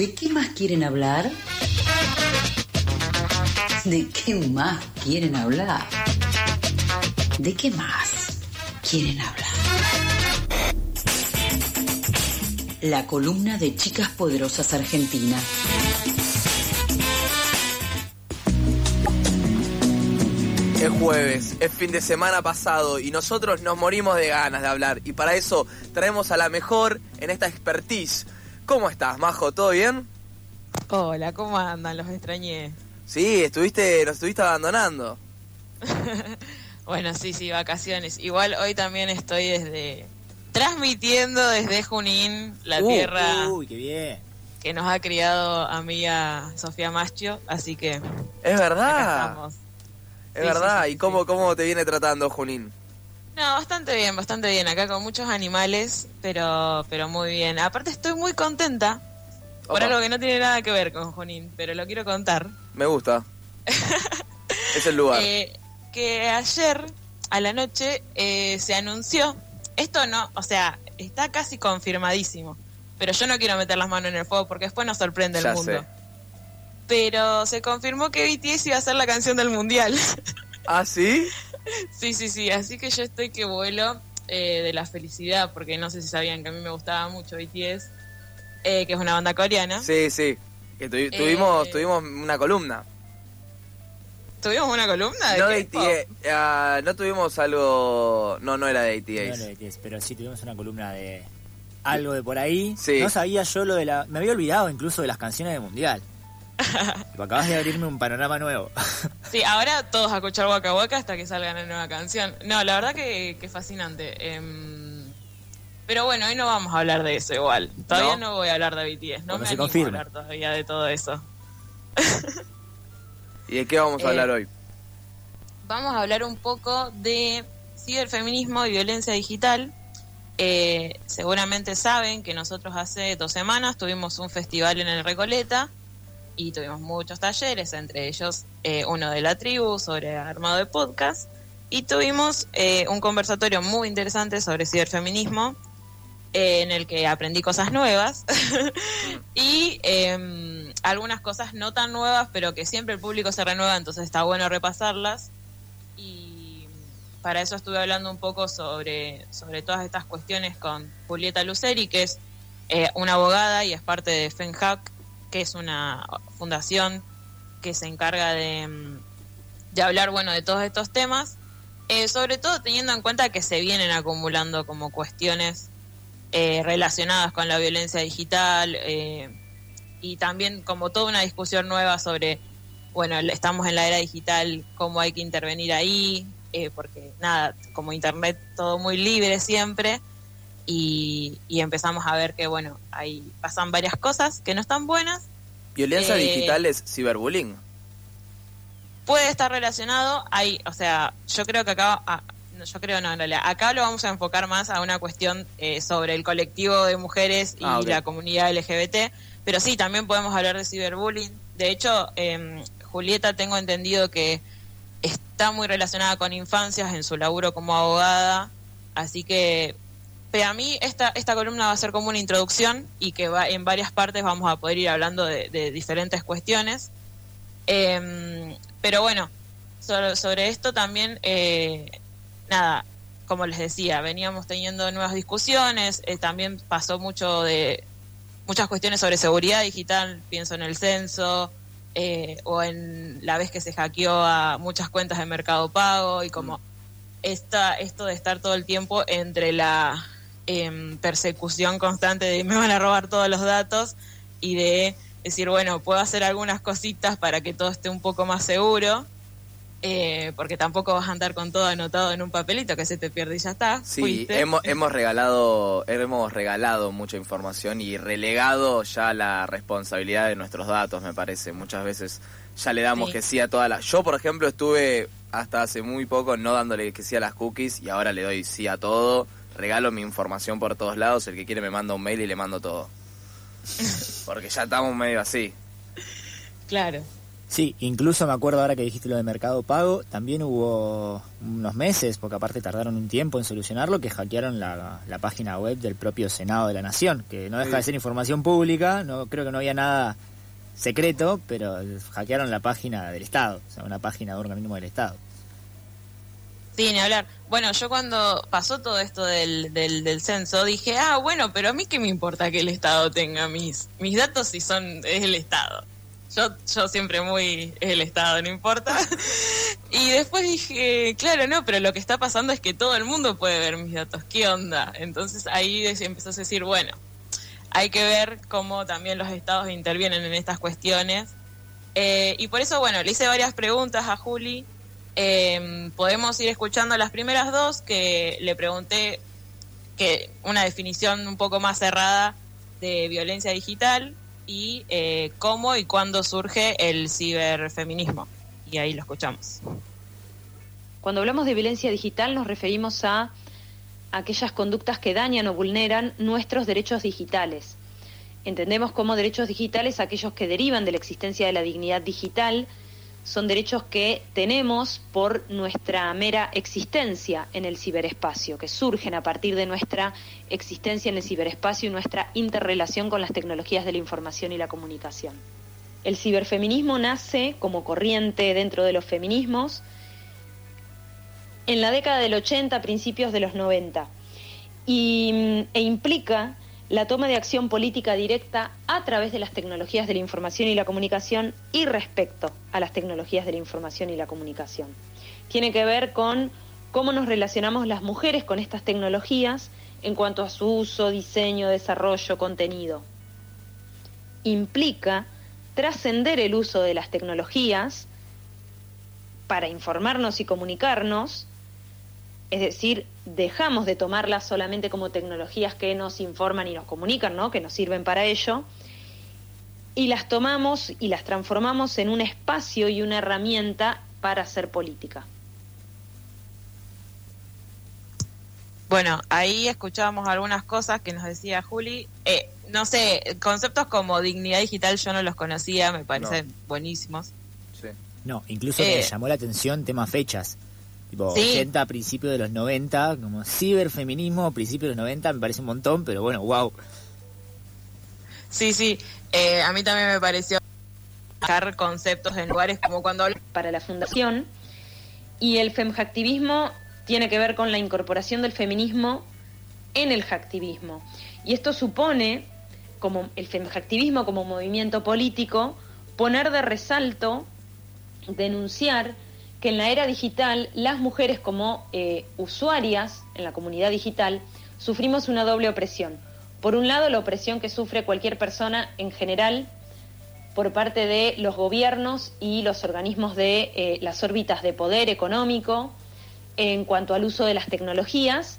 ¿De qué más quieren hablar? ¿De qué más quieren hablar? ¿De qué más quieren hablar? La columna de Chicas Poderosas Argentina. Es jueves, es fin de semana pasado y nosotros nos morimos de ganas de hablar y para eso traemos a la mejor en esta expertise. ¿Cómo estás, Majo? ¿Todo bien? Hola, ¿cómo andan? Los extrañé. Sí, estuviste, nos estuviste abandonando. bueno, sí, sí, vacaciones. Igual hoy también estoy desde transmitiendo desde Junín, la Uh, tierra Uy, qué bien. que nos ha criado amiga Sofía Macho, así que Es acá verdad, estamos. es Sí, verdad. sí, sí, ¿Y cómo, sí. cómo te viene tratando Junín? No, bastante bien, bastante bien. Acá con muchos animales, pero, pero muy bien. Aparte estoy muy contenta por Opa, algo que no tiene nada que ver con Junín, pero lo quiero contar. Me gusta. es el lugar. Eh, que ayer a la noche eh, se anunció, esto no, o sea, está casi confirmadísimo, pero yo no quiero meter las manos en el fuego porque después nos sorprende Ya el mundo. sé. Pero se confirmó que BTS iba a ser la canción del mundial. ¿Ah, sí? sí, sí, sí, así que yo estoy que vuelo eh, de la felicidad, porque no sé si sabían que a mí me gustaba mucho BTS, eh, que es una banda coreana. Sí, sí. Que tuvi- tuvimos, Eh, tuvimos una columna. ¿Tuvimos una columna de No de? ATA, ah, no tuvimos algo... No, no era de ATAs. No lo BTS, pero sí tuvimos una columna de algo de por ahí. Sí. No sabía yo lo de la. Me había olvidado incluso de las canciones del mundial. Acabas de abrirme un panorama nuevo. Sí, ahora todos a escuchar Waka Waka hasta que salga la nueva canción. No, la verdad que, que fascinante. Em, pero bueno, hoy no vamos a hablar de eso igual. Todavía ¿No? no, voy a hablar de BTS. No Cuando me se animo confirme. a hablar todavía de todo eso. ¿Y de qué vamos a Eh, hablar hoy? Vamos a hablar un poco de ciberfeminismo y violencia digital. Eh, seguramente saben que nosotros hace dos semanas tuvimos un festival en el Recoleta y tuvimos muchos talleres, entre ellos eh, uno de la tribu sobre armado de podcast y tuvimos eh, un conversatorio muy interesante sobre ciberfeminismo eh, en el que aprendí cosas nuevas y eh, algunas cosas no tan nuevas, pero que siempre el público se renueva, entonces está bueno repasarlas. Y para eso estuve hablando un poco sobre, sobre todas estas cuestiones con Julieta Luceri, que es eh, una abogada y es parte de FENHAC, que es una fundación que se encarga de, mm, de hablar bueno de todos estos temas, eh, sobre todo teniendo en cuenta que se vienen acumulando como cuestiones eh, relacionadas con la violencia digital eh, y también como toda una discusión nueva sobre, bueno, estamos en la era digital, cómo hay que intervenir ahí, eh, porque nada, como Internet todo muy libre siempre y, y empezamos a ver que, bueno, ahí pasan varias cosas que no están buenas. ¿Violencia eh, digital es ciberbullying? Puede estar relacionado, hay, o sea, yo creo que acá, ah, yo creo no, en realidad, acá lo vamos a enfocar más a una cuestión eh, sobre el colectivo de mujeres y Ah, la comunidad LGBT, pero sí, también podemos hablar de ciberbullying. De hecho, em, Julieta tengo entendido que está muy relacionada con infancias en su laburo como abogada, así que pero a mí esta, esta columna va a ser como una introducción y que va, en varias partes vamos a poder ir hablando de, de diferentes cuestiones. Em, pero bueno, sobre, sobre esto también, eh, nada, como les decía, veníamos teniendo nuevas discusiones, eh, también pasó mucho de muchas cuestiones sobre seguridad digital, pienso en el censo, eh, o en la vez que se hackeó a muchas cuentas de Mercado Pago y como esta, esto de estar todo el tiempo entre la em, persecución constante de me van a robar todos los datos y de decir, bueno, puedo hacer algunas cositas para que todo esté un poco más seguro, eh, porque tampoco vas a andar con todo anotado en un papelito que se te pierde y ya está. Sí, fuiste. hemos, hemos regalado hemos regalado mucha información y relegado ya la responsabilidad de nuestros datos, me parece. Muchas veces ya le damos Sí. que sí a todas las... Yo, por ejemplo, estuve hasta hace muy poco no dándole que sí a las cookies y ahora le doy sí a todo. Regalo mi información por todos lados. El que quiere me manda un mail y le mando todo. Porque ya estamos medio así. Claro. Sí, incluso me acuerdo ahora que dijiste lo de Mercado Pago, también hubo unos meses, porque aparte tardaron un tiempo en solucionarlo, que hackearon la, la página web del propio Senado de la Nación, que no deja de ser información pública, no creo que no había nada secreto, pero hackearon la página del Estado, o sea, una página de organismo del Estado. Sí, ni hablar. Bueno, yo cuando pasó todo esto del, del, censo dije, ah, bueno, pero a mí qué me importa que el Estado tenga mis, mis datos si son es el Estado. Yo, yo siempre muy el Estado, no importa. y después dije, claro, no, pero lo que está pasando es que todo el mundo puede ver mis datos. ¿Qué onda? Entonces ahí empezó a decir, bueno, hay que ver cómo también los estados intervienen en estas cuestiones. Eh, y por eso, bueno, le hice varias preguntas a Juli eh, podemos ir escuchando las primeras dos que le pregunté que una definición un poco más cerrada de violencia digital y eh, cómo y cuándo surge el ciberfeminismo. Y ahí lo escuchamos. Cuando hablamos de violencia digital nos referimos a aquellas conductas que dañan o vulneran nuestros derechos digitales. Entendemos como derechos digitales aquellos que derivan de la existencia de la dignidad digital, son derechos que tenemos por nuestra mera existencia en el ciberespacio, que surgen a partir de nuestra existencia en el ciberespacio y nuestra interrelación con las tecnologías de la información y la comunicación. El ciberfeminismo nace como corriente dentro de los feminismos en la década del 80, principios de los 90, y, e implica la toma de acción política directa a través de las tecnologías de la información y la comunicación y respecto a las tecnologías de la información y la comunicación. Tiene que ver con cómo nos relacionamos las mujeres con estas tecnologías en cuanto a su uso, diseño, desarrollo, contenido. Implica trascender el uso de las tecnologías para informarnos y comunicarnos es decir, dejamos de tomarlas solamente como tecnologías que nos informan y nos comunican, ¿no? que nos sirven para ello, y las tomamos y las transformamos en un espacio y una herramienta para hacer política. Bueno, ahí escuchábamos algunas cosas que nos decía Juli. Eh, no sé, conceptos como dignidad digital yo no los conocía, me parecen buenísimos. Sí. No, incluso me eh, llamó la atención tema fechas tipo 80, principios de los 90, como ciberfeminismo, principios de los 90, me parece un montón, pero bueno, wow. Sí, sí, eh, a mí también me pareció dejar conceptos en lugares como cuando para la fundación y el femhacktivismo tiene que ver con la incorporación del feminismo en el hacktivismo y esto supone como el femhacktivismo como movimiento político poner de resalto denunciar que en la era digital las mujeres como eh, usuarias en la comunidad digital sufrimos una doble opresión. Por un lado, la opresión que sufre cualquier persona en general por parte de los gobiernos y los organismos de eh, las órbitas de poder económico en cuanto al uso de las tecnologías.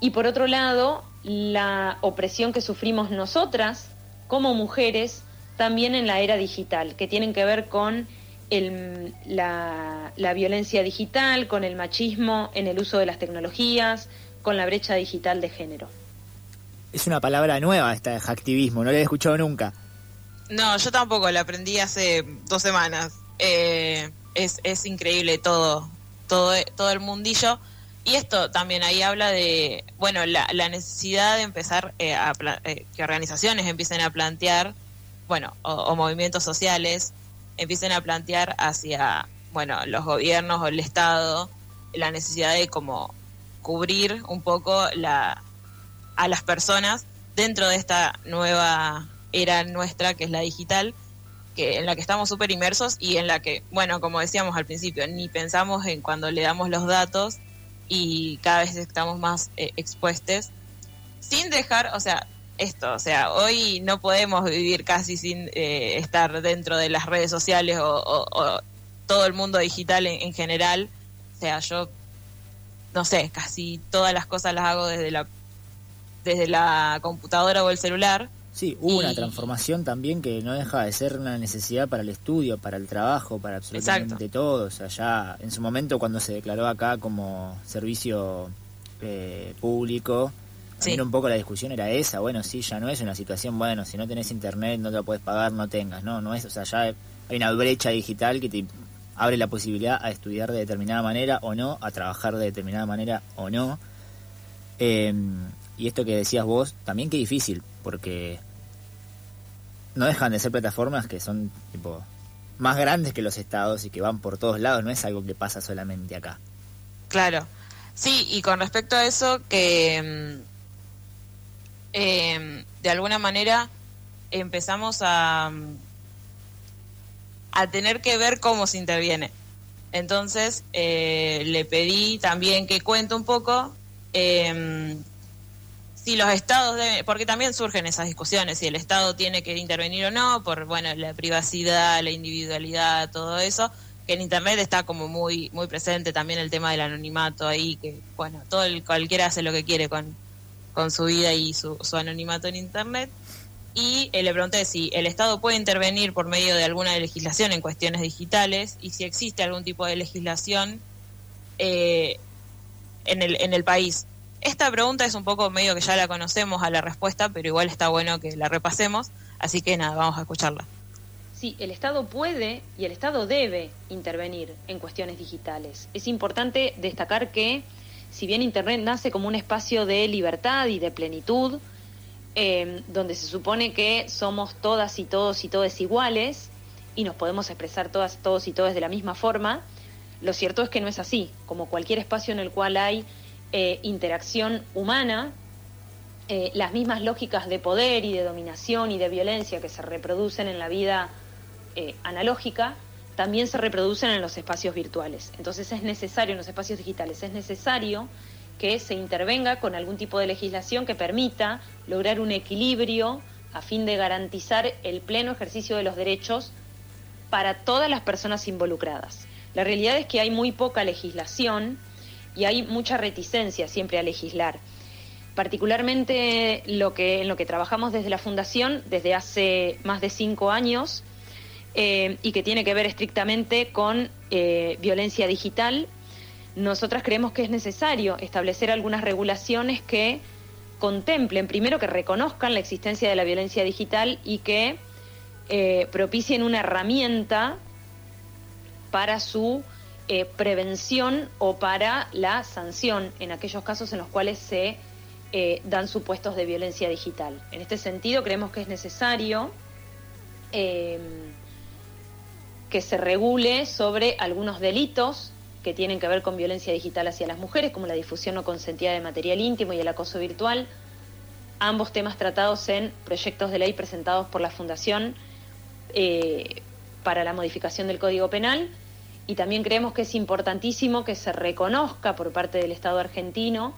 Y por otro lado, la opresión que sufrimos nosotras como mujeres también en la era digital, que tienen que ver con el, la, la, violencia digital, con el machismo en el uso de las tecnologías, con la brecha digital de género. Es una palabra nueva esta de hacktivismo, no la he escuchado nunca. No, yo tampoco, la aprendí hace dos semanas. Eh, es, es increíble todo, todo, todo el mundillo. Y esto también ahí habla de, bueno, la, la necesidad de empezar eh, a eh, que organizaciones empiecen a plantear, bueno, o movimientos sociales, empiecen a plantear hacia, bueno, los gobiernos o el Estado la necesidad de como cubrir un poco la, a las personas dentro de esta nueva era nuestra que es la digital, que en la que estamos súper inmersos y en la que, bueno, como decíamos al principio, ni pensamos en cuando le damos los datos y cada vez estamos más eh, expuestos, sin dejar, o sea, esto, o sea, hoy no podemos vivir casi sin eh, estar dentro de las redes sociales o, todo el mundo digital en, general. O sea, yo, no sé, casi todas las cosas las hago desde la, desde la computadora o el celular. Sí, hubo una transformación también que no deja de ser una necesidad para el estudio, para el trabajo, para absolutamente todo. O sea, ya en su momento cuando se declaró acá como servicio eh, público, Sí. un poco la discusión era esa, bueno, sí, ya no es una situación, bueno, si no tenés internet no te lo puedes pagar, no tengas, no, no es, o sea, ya hay una brecha digital que te abre la posibilidad a estudiar de determinada manera o no, a trabajar de determinada manera o no. Em, y esto que decías vos, también qué difícil, porque no dejan de ser plataformas que son tipo más grandes que los estados y que van por todos lados, no es algo que pasa solamente acá. Claro, sí, y con respecto a eso, que eh, de alguna manera empezamos a, a tener que ver cómo se interviene. Entonces eh, le pedí también que cuente un poco eh, si los estados deben, porque también surgen esas discusiones, si el Estado tiene que intervenir o no, por bueno la privacidad, la individualidad, todo eso, que en Internet está como muy muy presente también el tema del anonimato ahí, que bueno, todo el, cualquiera hace lo que quiere con, con su vida y su, anonimato en Internet y eh, le pregunté si el Estado puede intervenir por medio de alguna legislación en cuestiones digitales y si existe algún tipo de legislación eh, en, el, en el país. Esta pregunta es un poco medio que ya la conocemos a la respuesta, pero igual está bueno que la repasemos, así que nada, vamos a escucharla. Sí, el Estado puede y el Estado debe intervenir en cuestiones digitales. Es importante destacar que si bien Internet nace como un espacio de libertad y de plenitud, eh, donde se supone que somos todas y todos y todas iguales y nos podemos expresar todas, todos y todas de la misma forma, lo cierto es que no es así. Como cualquier espacio en el cual hay eh, interacción humana, eh, las mismas lógicas de poder y de dominación y de violencia que se reproducen en la vida eh, analógica, también se reproducen en los espacios virtuales. Entonces es necesario, en los espacios digitales, es necesario que se intervenga con algún tipo de legislación que permita lograr un equilibrio a fin de garantizar el pleno ejercicio de los derechos para todas las personas involucradas. La realidad es que hay muy poca legislación y hay mucha reticencia siempre a legislar. Particularmente lo que, en lo que trabajamos desde la Fundación desde hace más de cinco años eh, y que tiene que ver estrictamente con eh, violencia digital nosotras creemos que es necesario establecer algunas regulaciones que contemplen, primero que reconozcan la existencia de la violencia digital y que eh, propicien una herramienta para su prevención o para la sanción en aquellos casos en los cuales se dan supuestos de violencia digital. En este sentido, creemos que es necesario que se regule sobre algunos delitos que tienen que ver con violencia digital hacia las mujeres, como la difusión no consentida de material íntimo y el acoso virtual, ambos temas tratados en proyectos de ley presentados por la Fundación eh, para la modificación del Código Penal. Y también creemos que es importantísimo que se reconozca por parte del Estado argentino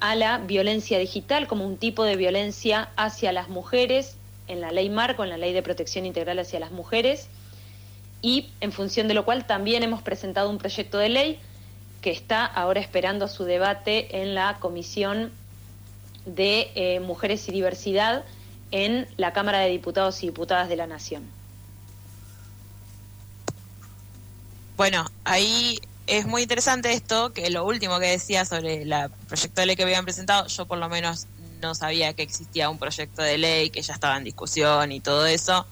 a la violencia digital como un tipo de violencia hacia las mujeres en la ley marco, en la ley de protección integral hacia las mujeres y en función de lo cual también hemos presentado un proyecto de ley que está ahora esperando su debate en la Comisión de eh, Mujeres y Diversidad en la Cámara de Diputados y Diputadas de la Nación. Bueno, ahí es muy interesante esto, que lo último que decía sobre el proyecto de ley que habían presentado, yo por lo menos no sabía que existía un proyecto de ley, que ya estaba en discusión y todo eso.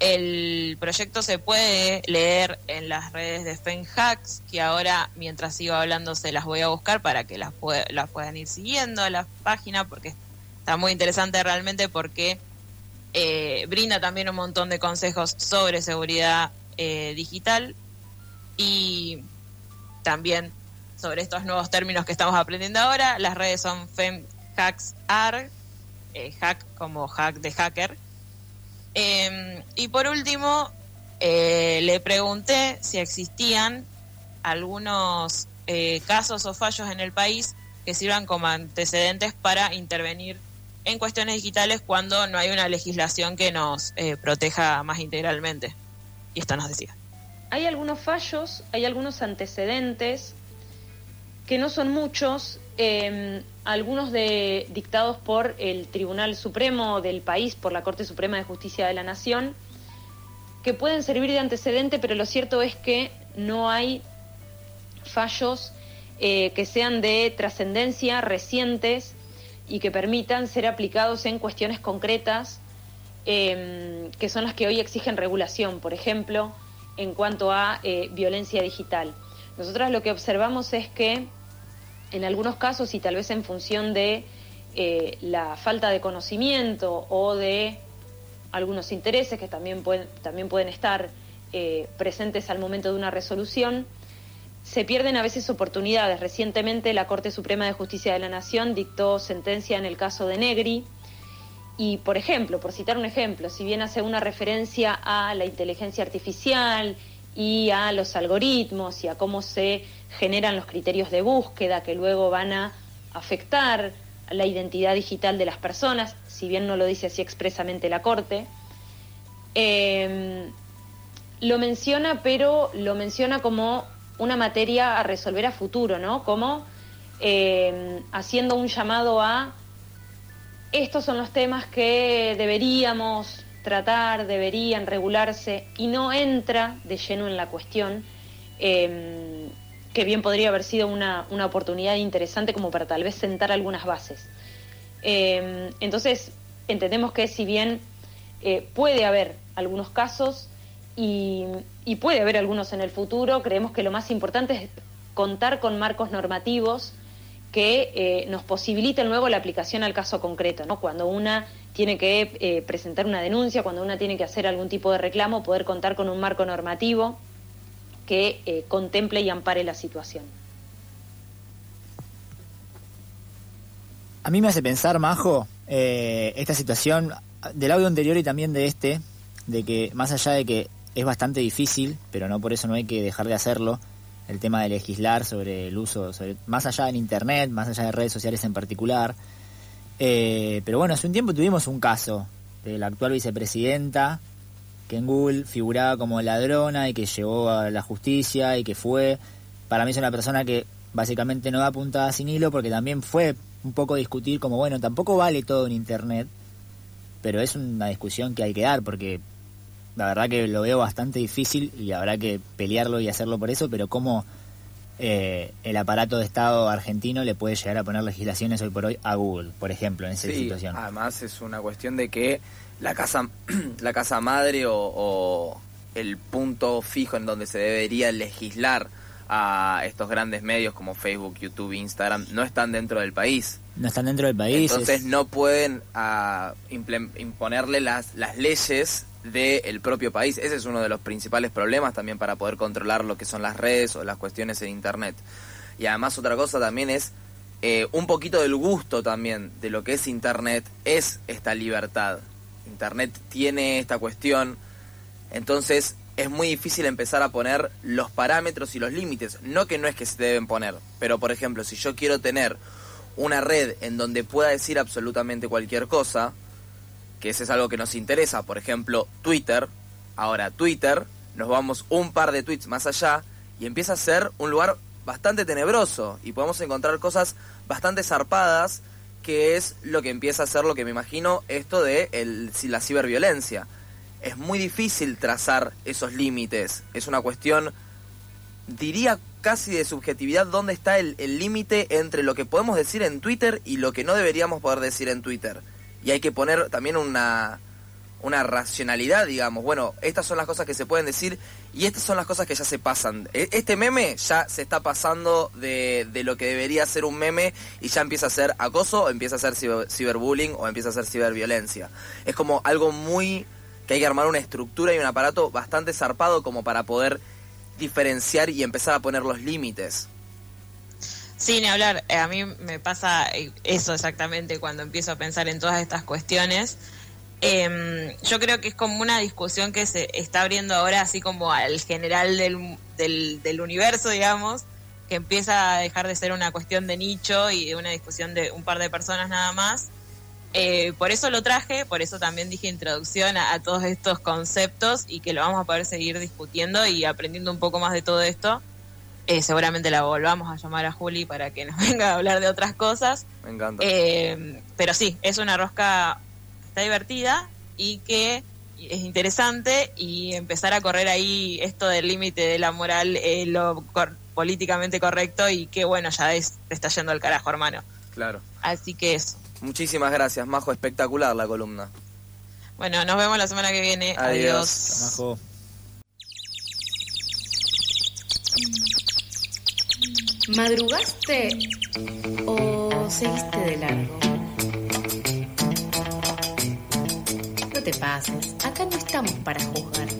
El proyecto se puede leer en las redes de FenHacks, que ahora, mientras sigo hablando, se las voy a buscar para que las, puedan ir siguiendo a la página, porque está muy interesante realmente porque eh, brinda también un montón de consejos sobre seguridad eh, digital y también sobre estos nuevos términos que estamos aprendiendo ahora. Las redes son FemHacksAR, eh, hack como hack de hacker Em, y por último, eh, le pregunté si existían algunos eh, casos o fallos en el país que sirvan como antecedentes para intervenir en cuestiones digitales cuando no hay una legislación que nos eh, proteja más integralmente. Y esto nos decía. Hay algunos fallos, hay algunos antecedentes que no son muchos, em, algunos de, dictados por el Tribunal Supremo del país, por la Corte Suprema de Justicia de la Nación, que pueden servir de antecedente, pero lo cierto es que no hay fallos eh, que sean de trascendencia recientes y que permitan ser aplicados en cuestiones concretas em, que son las que hoy exigen regulación, por ejemplo, en cuanto a eh, violencia digital. Nosotras lo que observamos es que en algunos casos y tal vez en función de eh, la falta de conocimiento o de algunos intereses que también pueden, también pueden estar eh, presentes al momento de una resolución, se pierden a veces oportunidades. Recientemente la Corte Suprema de Justicia de la Nación dictó sentencia en el caso de Negri y, por ejemplo, por citar un ejemplo, si bien hace una referencia a la inteligencia artificial y a los algoritmos y a cómo se generan los criterios de búsqueda que luego van a afectar la identidad digital de las personas, si bien no lo dice así expresamente la Corte. Em, lo menciona, pero lo menciona como una materia a resolver a futuro, ¿no? Como em, haciendo un llamado a estos son los temas que deberíamos tratar, deberían regularse y no entra de lleno en la cuestión, em, que bien podría haber sido una, oportunidad interesante como para tal vez sentar algunas bases. Em, entonces, entendemos que si bien eh, puede haber algunos casos y, y puede haber algunos en el futuro, creemos que lo más importante es contar con marcos normativos que eh, nos posibiliten luego la aplicación al caso concreto, ¿no? Cuando una tiene que eh, presentar una denuncia, cuando una tiene que hacer algún tipo de reclamo, poder contar con un marco normativo que eh, contemple y ampare la situación. A mí me hace pensar, Majo, esta situación del audio anterior y también de este, de que más allá de que es bastante difícil, pero no por eso no hay que dejar de hacerlo, el tema de legislar sobre el uso, más allá en Internet, más allá de redes sociales en particular. Eh, pero bueno, hace un tiempo tuvimos un caso de la actual vicepresidenta que en Google figuraba como ladrona y que llegó a la justicia y que fue, para mí es una persona que básicamente no da puntada sin hilo porque también fue un poco discutir como, bueno, tampoco vale todo en Internet, pero es una discusión que hay que dar porque la verdad que lo veo bastante difícil y habrá que pelearlo y hacerlo por eso, pero cómo eh, el aparato de Estado argentino le puede llegar a poner legislaciones hoy por hoy a Google, por ejemplo, en esa situación. Además es una cuestión de que la casa, la casa madre o, el punto fijo en donde se debería legislar a estos grandes medios como Facebook, YouTube, Instagram, no están dentro del país. No están dentro del país. Entonces no pueden ah, imponerle las, las leyes del propio país. Ese es uno de los principales problemas también para poder controlar lo que son las redes o las cuestiones en Internet. Y además otra cosa también es eh, un poquito del gusto también de lo que es Internet, es esta libertad. Internet tiene esta cuestión, entonces es muy difícil empezar a poner los parámetros y los límites. No que no es que se deben poner, pero por ejemplo, si yo quiero tener una red en donde pueda decir absolutamente cualquier cosa, que ese es algo que nos interesa, por ejemplo, Twitter. Ahora, Twitter, nos vamos un par de tweets más allá y empieza a ser un lugar bastante tenebroso y podemos encontrar cosas bastante zarpadas que es lo que empieza a ser lo que me imagino esto de la ciberviolencia. Es muy difícil trazar esos límites, es una cuestión, diría casi de subjetividad, dónde está el límite entre lo que podemos decir en Twitter y lo que no deberíamos poder decir en Twitter y hay que poner también una, una racionalidad, digamos. Bueno, estas son las cosas que se pueden decir y estas son las cosas que ya se pasan. E, este meme ya se está pasando de, de lo que debería ser un meme y ya empieza a ser acoso, o empieza a ser ciberbullying o empieza a ser ciberviolencia. Es como algo muy que hay que armar una estructura y un aparato bastante zarpado como para poder diferenciar y empezar a poner los límites. Sin hablar, eh, a mí me pasa eh, eso exactamente cuando empiezo a pensar en todas estas cuestiones. Em, yo creo que es como una discusión que se está abriendo ahora, así como al general del, del, universo, digamos, que empieza a dejar de ser una cuestión de nicho y de una discusión de un par de personas nada más. Eh, por eso lo traje, por eso también dije introducción a, todos estos conceptos y que lo vamos a poder seguir discutiendo y aprendiendo un poco más de todo esto. Eh, seguramente la volvamos a llamar a Juli para que nos venga a hablar de otras cosas. Me encanta. Eh, pero sí, es una rosca que está divertida y que es interesante y empezar a correr ahí esto del límite de la moral, eh, lo políticamente correcto y que bueno, ya es, te está yendo al carajo, hermano. Claro. Así que eso. Muchísimas gracias, Majo. Espectacular la columna. Bueno, nos vemos la semana que viene. Adiós. Adiós. ¿Madrugaste o seguiste de largo? No te pases, acá no estamos para juzgar.